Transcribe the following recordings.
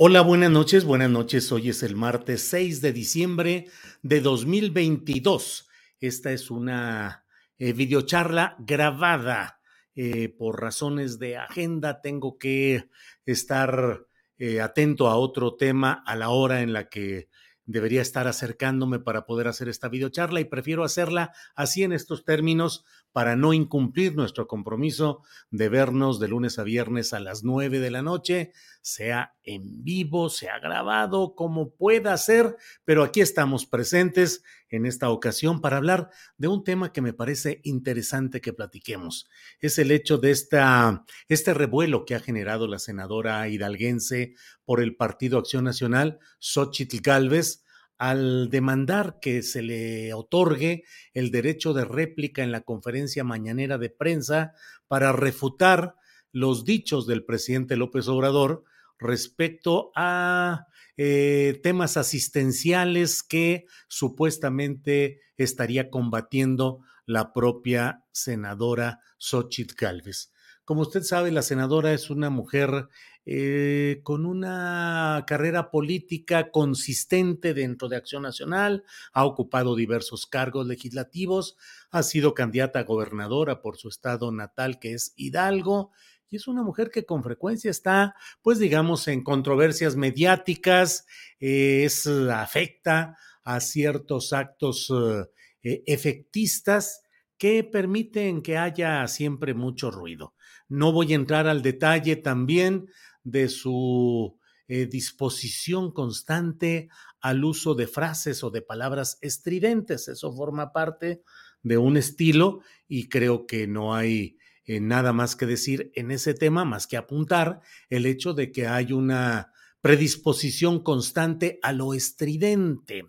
Hola, buenas noches, buenas noches. Hoy es el martes 6 de diciembre de 2022. Esta es una eh, videocharla grabada. Eh, por razones de agenda tengo que estar eh, atento a otro tema a la hora en la que debería estar acercándome para poder hacer esta videocharla y prefiero hacerla así en estos términos para no incumplir nuestro compromiso de vernos de lunes a viernes a las nueve de la noche, sea en vivo, sea grabado, como pueda ser, pero aquí estamos presentes en esta ocasión para hablar de un tema que me parece interesante que platiquemos. Es el hecho de esta, este revuelo que ha generado la senadora hidalguense por el Partido Acción Nacional, Xochitl Galvez, al demandar que se le otorgue el derecho de réplica en la conferencia mañanera de prensa para refutar los dichos del presidente López Obrador respecto a eh, temas asistenciales que supuestamente estaría combatiendo la propia senadora Xochitl Galvez. Como usted sabe, la senadora es una mujer eh, con una carrera política consistente dentro de Acción Nacional, ha ocupado diversos cargos legislativos, ha sido candidata a gobernadora por su estado natal, que es Hidalgo, y es una mujer que con frecuencia está, pues digamos, en controversias mediáticas, eh, es, afecta a ciertos actos eh, efectistas que permiten que haya siempre mucho ruido. No voy a entrar al detalle también de su eh, disposición constante al uso de frases o de palabras estridentes. Eso forma parte de un estilo y creo que no hay eh, nada más que decir en ese tema, más que apuntar el hecho de que hay una predisposición constante a lo estridente.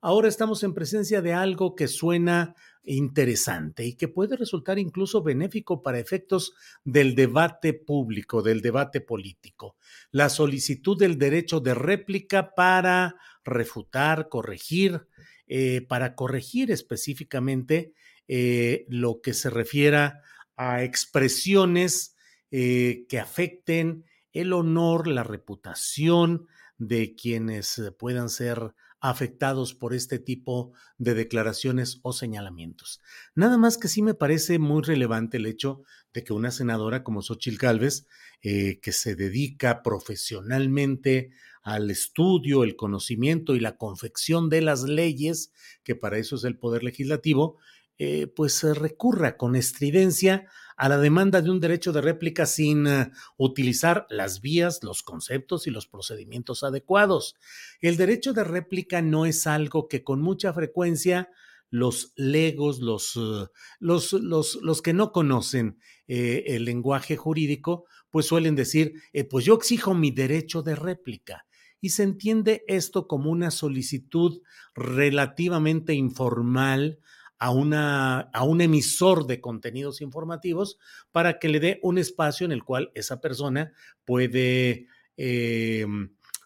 Ahora estamos en presencia de algo que suena interesante y que puede resultar incluso benéfico para efectos del debate público, del debate político. La solicitud del derecho de réplica para refutar, corregir, eh, para corregir específicamente eh, lo que se refiera a expresiones eh, que afecten el honor, la reputación de quienes puedan ser afectados por este tipo de declaraciones o señalamientos. Nada más que sí me parece muy relevante el hecho de que una senadora como Xochitl Gálvez, eh, que se dedica profesionalmente al estudio, el conocimiento y la confección de las leyes, que para eso es el poder legislativo, eh, pues recurra con estridencia a la demanda de un derecho de réplica sin uh, utilizar las vías, los conceptos y los procedimientos adecuados. El derecho de réplica no es algo que con mucha frecuencia los legos, los, uh, los, los, los que no conocen eh, el lenguaje jurídico, pues suelen decir, eh, pues yo exijo mi derecho de réplica. Y se entiende esto como una solicitud relativamente informal, a, una, a un emisor de contenidos informativos para que le dé un espacio en el cual esa persona puede eh,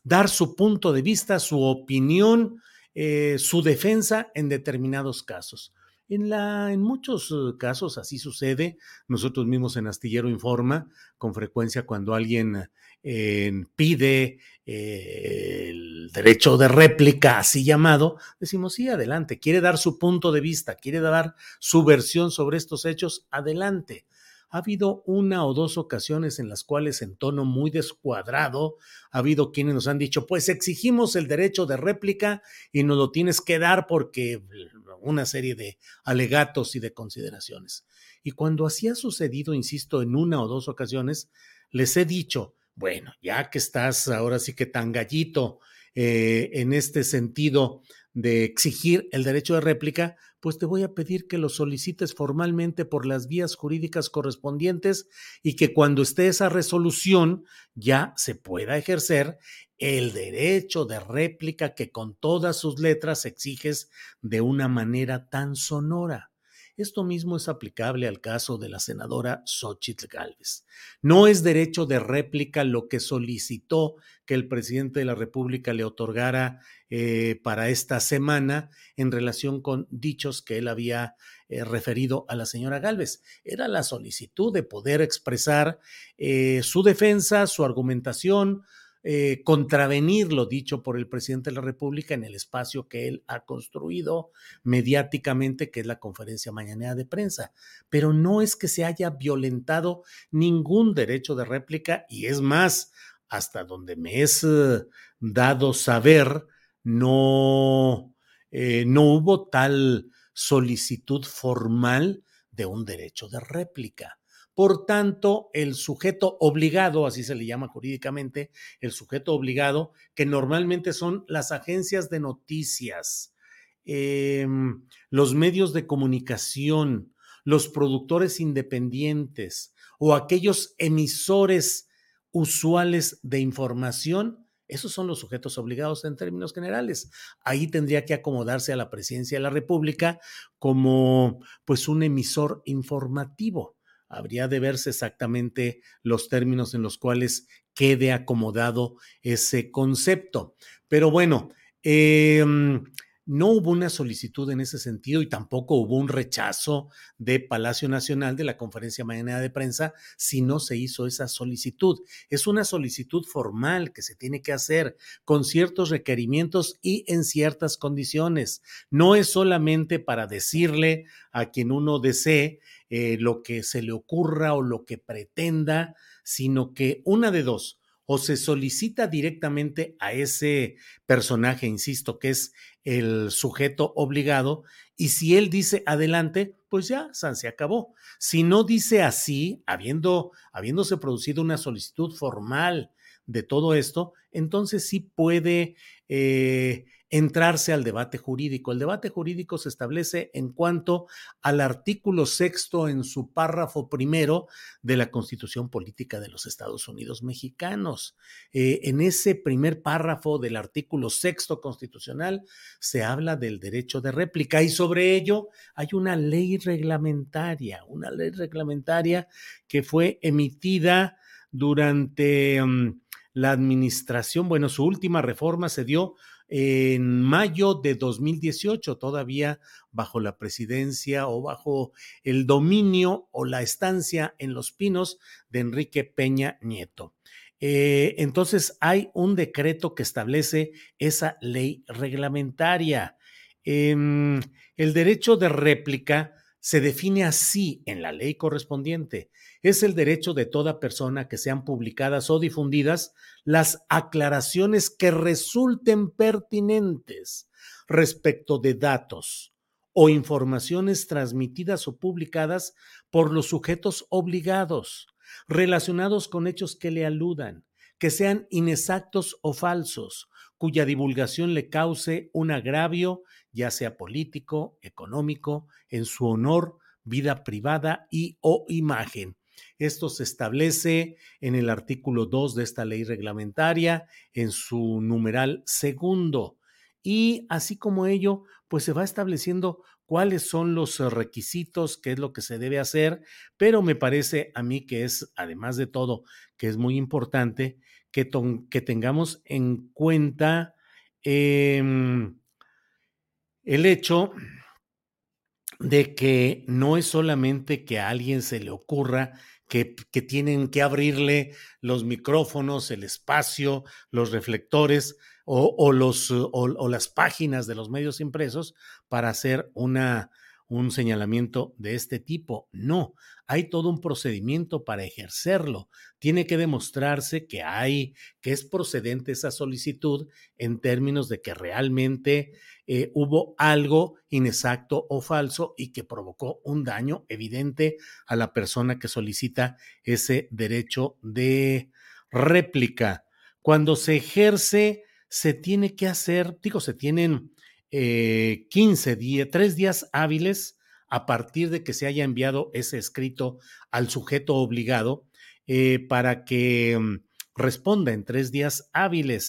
dar su punto de vista, su opinión, eh, su defensa en determinados casos. En, la, en muchos eh, casos así sucede. Nosotros mismos en Astillero Informa, con frecuencia cuando alguien eh, pide eh, el derecho de réplica, así llamado, decimos, sí, adelante, quiere dar su punto de vista, quiere dar su versión sobre estos hechos, adelante ha habido una o dos ocasiones en las cuales en tono muy descuadrado ha habido quienes nos han dicho, pues exigimos el derecho de réplica y nos lo tienes que dar porque una serie de alegatos y de consideraciones. Y cuando así ha sucedido, insisto, en una o dos ocasiones, les he dicho, bueno, ya que estás ahora sí que tan gallito eh, en este sentido de exigir el derecho de réplica, pues te voy a pedir que lo solicites formalmente por las vías jurídicas correspondientes y que cuando esté esa resolución ya se pueda ejercer el derecho de réplica que con todas sus letras exiges de una manera tan sonora. Esto mismo es aplicable al caso de la senadora Xochitl Gálvez. No es derecho de réplica lo que solicitó que el presidente de la República le otorgara eh, para esta semana en relación con dichos que él había eh, referido a la señora Gálvez. Era la solicitud de poder expresar eh, su defensa, su argumentación, eh, contravenir lo dicho por el presidente de la República en el espacio que él ha construido mediáticamente, que es la conferencia mañanera de prensa. Pero no es que se haya violentado ningún derecho de réplica y es más, hasta donde me es eh, dado saber, no, eh, no hubo tal solicitud formal de un derecho de réplica. Por tanto, el sujeto obligado, así se le llama jurídicamente, el sujeto obligado, que normalmente son las agencias de noticias, em, los medios de comunicación, los productores independientes o aquellos emisores usuales de información, esos son los sujetos obligados en términos generales. Ahí tendría que acomodarse a la presidencia de la República como pues un emisor informativo habría de verse exactamente los términos en los cuales quede acomodado ese concepto. Pero bueno, em, no hubo una solicitud en ese sentido y tampoco hubo un rechazo de Palacio Nacional de la conferencia mañana de prensa si no se hizo esa solicitud. Es una solicitud formal que se tiene que hacer con ciertos requerimientos y en ciertas condiciones. No es solamente para decirle a quien uno desee eh, lo que se le ocurra o lo que pretenda, sino que una de dos, o se solicita directamente a ese personaje, insisto, que es el sujeto obligado, y si él dice adelante, pues ya, se acabó. Si no dice así, habiendo, habiéndose producido una solicitud formal de todo esto, entonces sí puede eh, entrarse al debate jurídico. El debate jurídico se establece en cuanto al artículo sexto en su párrafo primero de la Constitución Política de los Estados Unidos Mexicanos. Eh, en ese primer párrafo del artículo sexto constitucional se habla del derecho de réplica y sobre ello hay una ley reglamentaria, una ley reglamentaria que fue emitida durante mm, la administración, bueno, su última reforma se dio en mayo de 2018, todavía bajo la presidencia o bajo el dominio o la estancia en Los Pinos de Enrique Peña Nieto. Eh, entonces hay un decreto que establece esa ley reglamentaria. Em, el derecho de réplica se define así en la ley correspondiente. Es el derecho de toda persona que sean publicadas o difundidas las aclaraciones que resulten pertinentes respecto de datos o informaciones transmitidas o publicadas por los sujetos obligados relacionados con hechos que le aludan, que sean inexactos o falsos, cuya divulgación le cause un agravio, ya sea político, económico, en su honor, vida privada y o imagen. Esto se establece en el artículo 2 de esta ley reglamentaria, en su numeral segundo. Y así como ello, pues se va estableciendo cuáles son los requisitos, qué es lo que se debe hacer, pero me parece a mí que es, además de todo, que es muy importante que, que tengamos en cuenta em, el hecho de que no es solamente que a alguien se le ocurra que, que, tienen que abrirle los micrófonos, el espacio, los reflectores o, o los, o, o, las páginas de los medios impresos para hacer una, un señalamiento de este tipo. No, hay todo un procedimiento para ejercerlo. Tiene que demostrarse que hay, que es procedente esa solicitud en términos de que realmente eh, hubo algo inexacto o falso y que provocó un daño evidente a la persona que solicita ese derecho de réplica. Cuando se ejerce, se tiene que hacer, digo, se tienen eh, 15 días, tres días hábiles a partir de que se haya enviado ese escrito al sujeto obligado eh, para que um, responda en tres días hábiles.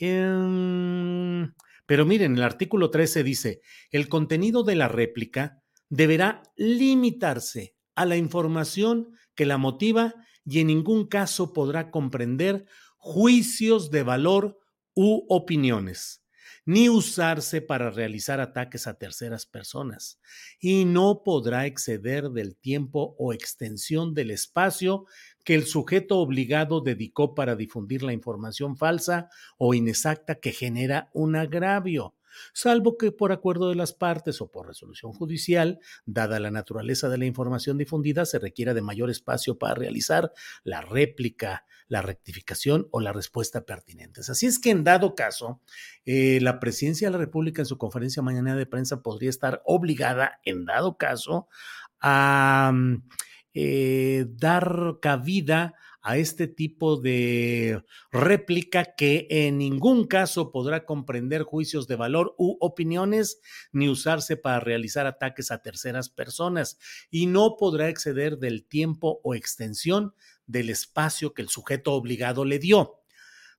Um, pero miren, el artículo 13 dice, el contenido de la réplica deberá limitarse a la información que la motiva y en ningún caso podrá comprender juicios de valor u opiniones ni usarse para realizar ataques a terceras personas, y no podrá exceder del tiempo o extensión del espacio que el sujeto obligado dedicó para difundir la información falsa o inexacta que genera un agravio salvo que por acuerdo de las partes o por resolución judicial, dada la naturaleza de la información difundida, se requiera de mayor espacio para realizar la réplica, la rectificación o la respuesta pertinentes. Así es que en dado caso, eh, la presidencia de la República en su conferencia mañana de prensa podría estar obligada, en dado caso, a mm, eh, dar cabida a este tipo de réplica que en ningún caso podrá comprender juicios de valor u opiniones ni usarse para realizar ataques a terceras personas y no podrá exceder del tiempo o extensión del espacio que el sujeto obligado le dio.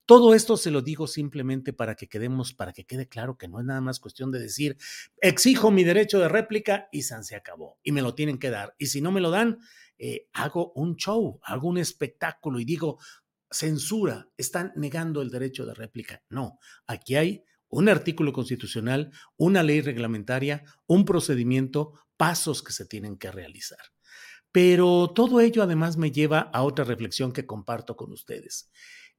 Todo esto se lo digo simplemente para que quedemos, para que quede claro que no es nada más cuestión de decir, exijo mi derecho de réplica y San se acabó y me lo tienen que dar. Y si no me lo dan, eh, hago un show, hago un espectáculo y digo, censura, están negando el derecho de réplica. No, aquí hay un artículo constitucional, una ley reglamentaria, un procedimiento, pasos que se tienen que realizar. Pero todo ello además me lleva a otra reflexión que comparto con ustedes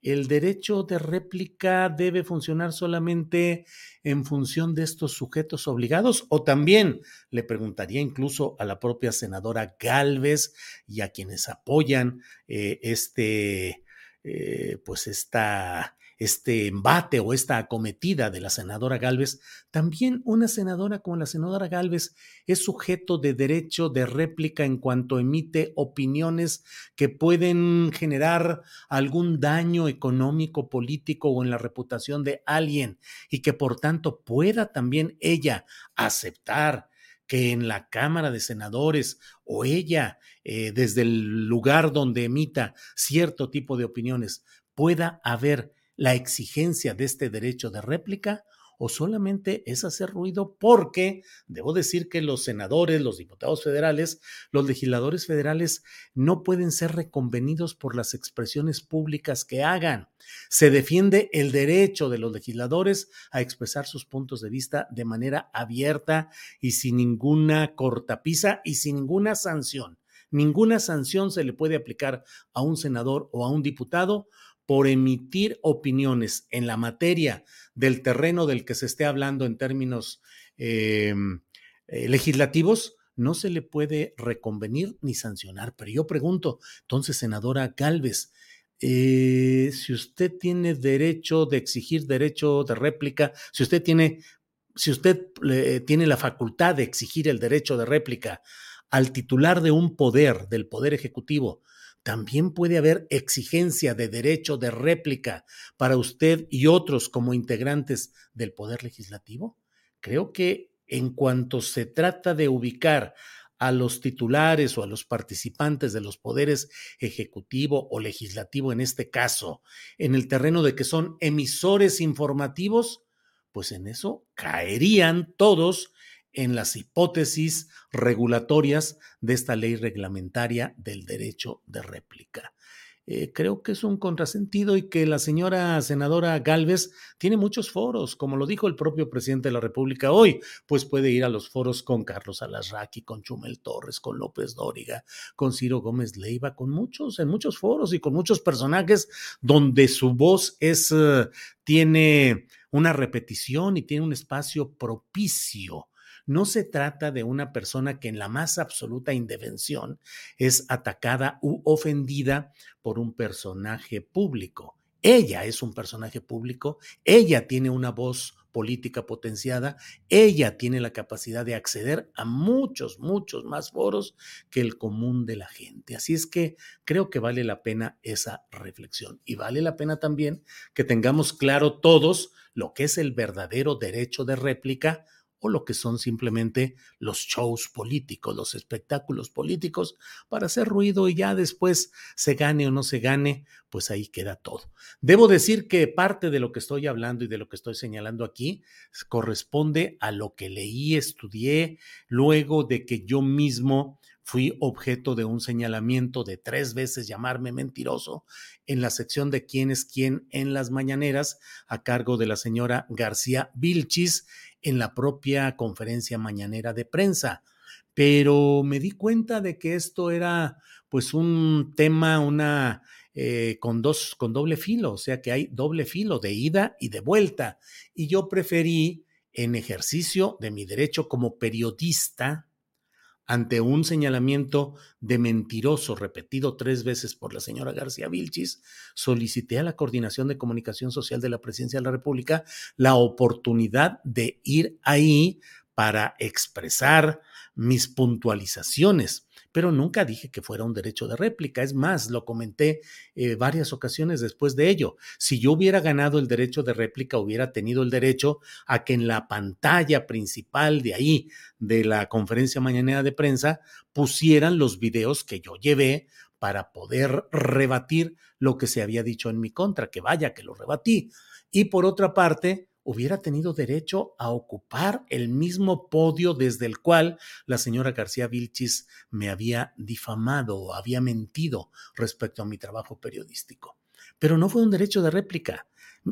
el derecho de réplica debe funcionar solamente en función de estos sujetos obligados o también le preguntaría incluso a la propia senadora Galvez y a quienes apoyan eh, este, eh, pues esta este embate o esta acometida de la senadora Galvez, también una senadora como la senadora Galvez es sujeto de derecho de réplica en cuanto emite opiniones que pueden generar algún daño económico, político o en la reputación de alguien y que por tanto pueda también ella aceptar que en la Cámara de Senadores o ella, eh, desde el lugar donde emita cierto tipo de opiniones, pueda haber la exigencia de este derecho de réplica o solamente es hacer ruido porque debo decir que los senadores, los diputados federales, los legisladores federales no pueden ser reconvenidos por las expresiones públicas que hagan. Se defiende el derecho de los legisladores a expresar sus puntos de vista de manera abierta y sin ninguna cortapisa y sin ninguna sanción. Ninguna sanción se le puede aplicar a un senador o a un diputado por emitir opiniones en la materia del terreno del que se esté hablando en términos eh, eh, legislativos, no se le puede reconvenir ni sancionar. Pero yo pregunto, entonces, senadora Galvez, eh, si usted tiene derecho de exigir derecho de réplica, si usted tiene, si usted tiene la facultad de exigir el derecho de réplica al titular de un poder, del poder ejecutivo, también puede haber exigencia de derecho de réplica para usted y otros como integrantes del poder legislativo. Creo que en cuanto se trata de ubicar a los titulares o a los participantes de los poderes ejecutivo o legislativo en este caso, en el terreno de que son emisores informativos, pues en eso caerían todos en las hipótesis regulatorias de esta ley reglamentaria del derecho de réplica. Eh, creo que es un contrasentido y que la señora senadora Galvez tiene muchos foros, como lo dijo el propio presidente de la República hoy, pues puede ir a los foros con Carlos Alasraqui, con Chumel Torres, con López Dóriga, con Ciro Gómez Leiva, con muchos, en muchos foros y con muchos personajes donde su voz es, eh, tiene una repetición y tiene un espacio propicio no se trata de una persona que en la más absoluta indefensión es atacada u ofendida por un personaje público. Ella es un personaje público, ella tiene una voz política potenciada, ella tiene la capacidad de acceder a muchos, muchos más foros que el común de la gente. Así es que creo que vale la pena esa reflexión y vale la pena también que tengamos claro todos lo que es el verdadero derecho de réplica o lo que son simplemente los shows políticos, los espectáculos políticos para hacer ruido y ya después se gane o no se gane, pues ahí queda todo. Debo decir que parte de lo que estoy hablando y de lo que estoy señalando aquí corresponde a lo que leí, estudié, luego de que yo mismo fui objeto de un señalamiento de tres veces llamarme mentiroso en la sección de quién es quién en las mañaneras a cargo de la señora García Vilchis en la propia conferencia mañanera de prensa. Pero me di cuenta de que esto era pues un tema, una eh, con dos, con doble filo, o sea que hay doble filo de ida y de vuelta. Y yo preferí, en ejercicio de mi derecho como periodista, ante un señalamiento de mentiroso repetido tres veces por la señora García Vilchis, solicité a la Coordinación de Comunicación Social de la Presidencia de la República la oportunidad de ir ahí para expresar mis puntualizaciones pero nunca dije que fuera un derecho de réplica. Es más, lo comenté eh, varias ocasiones después de ello. Si yo hubiera ganado el derecho de réplica, hubiera tenido el derecho a que en la pantalla principal de ahí, de la conferencia mañanera de prensa, pusieran los videos que yo llevé para poder rebatir lo que se había dicho en mi contra, que vaya que lo rebatí. Y por otra parte, hubiera tenido derecho a ocupar el mismo podio desde el cual la señora García Vilchis me había difamado o había mentido respecto a mi trabajo periodístico. Pero no fue un derecho de réplica.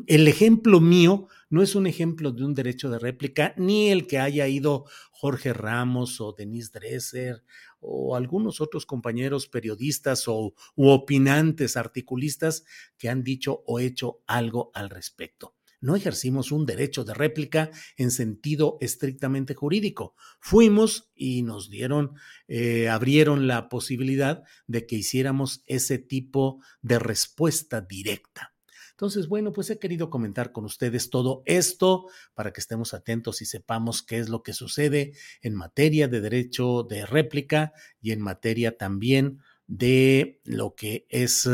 El ejemplo mío no es un ejemplo de un derecho de réplica, ni el que haya ido Jorge Ramos o Denise Dresser o algunos otros compañeros periodistas o u opinantes articulistas que han dicho o hecho algo al respecto no ejercimos un derecho de réplica en sentido estrictamente jurídico. Fuimos y nos dieron, eh, abrieron la posibilidad de que hiciéramos ese tipo de respuesta directa. Entonces, bueno, pues he querido comentar con ustedes todo esto para que estemos atentos y sepamos qué es lo que sucede en materia de derecho de réplica y en materia también de lo que es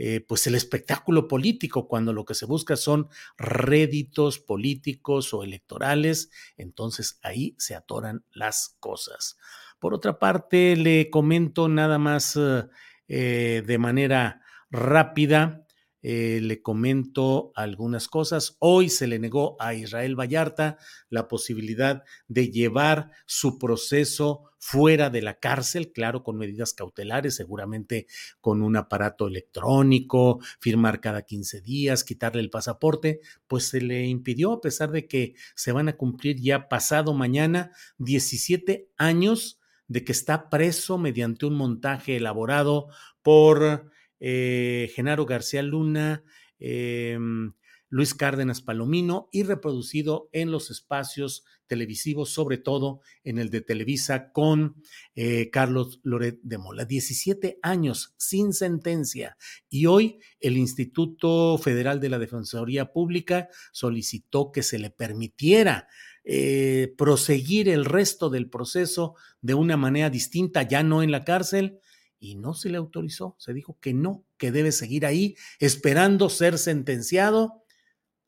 eh, pues el espectáculo político, cuando lo que se busca son réditos políticos o electorales, entonces ahí se atoran las cosas. Por otra parte, le comento nada más eh, de manera rápida eh, le comento algunas cosas. Hoy se le negó a Israel Vallarta la posibilidad de llevar su proceso fuera de la cárcel, claro, con medidas cautelares, seguramente con un aparato electrónico, firmar cada 15 días, quitarle el pasaporte, pues se le impidió, a pesar de que se van a cumplir ya pasado mañana 17 años de que está preso mediante un montaje elaborado por eh, Genaro García Luna, em, Luis Cárdenas Palomino y reproducido en los espacios televisivos, sobre todo en el de Televisa con eh, Carlos Loret de Mola. 17 años sin sentencia y hoy el Instituto Federal de la Defensoría Pública solicitó que se le permitiera eh, proseguir el resto del proceso de una manera distinta, ya no en la cárcel, y no se le autorizó, se dijo que no, que debe seguir ahí esperando ser sentenciado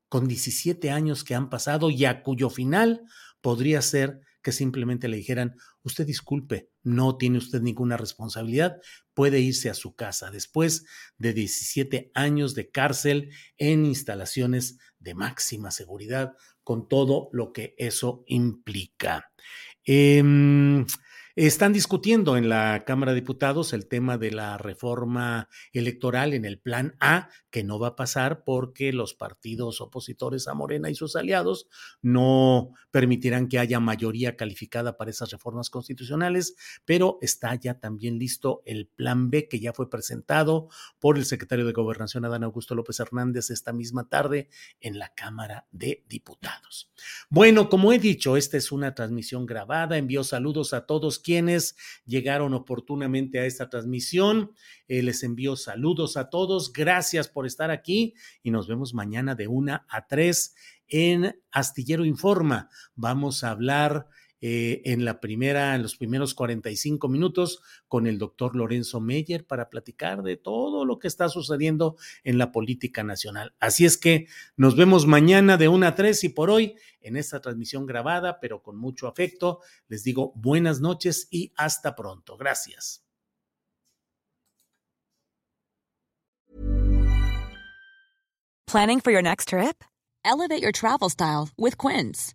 con 17 años que han pasado y a cuyo final podría ser que simplemente le dijeran, usted disculpe, no tiene usted ninguna responsabilidad, puede irse a su casa después de 17 años de cárcel en instalaciones de máxima seguridad, con todo lo que eso implica. Eh, están discutiendo en la Cámara de Diputados el tema de la reforma electoral en el plan A, que no va a pasar porque los partidos opositores a Morena y sus aliados no permitirán que haya mayoría calificada para esas reformas constitucionales, pero está ya también listo el plan B que ya fue presentado por el secretario de Gobernación Adán Augusto López Hernández esta misma tarde en la Cámara de Diputados. Bueno, como he dicho, esta es una transmisión grabada. Envío saludos a todos llegaron oportunamente a esta transmisión. Eh, les envío saludos a todos. Gracias por estar aquí y nos vemos mañana de una a tres en Astillero Informa. Vamos a hablar eh, en la primera, en los primeros 45 minutos con el doctor Lorenzo Meyer para platicar de todo lo que está sucediendo en la política nacional. Así es que nos vemos mañana de una a tres y por hoy en esta transmisión grabada, pero con mucho afecto, les digo buenas noches y hasta pronto. Gracias. Planning for your next trip? Elevate your travel style with Quince.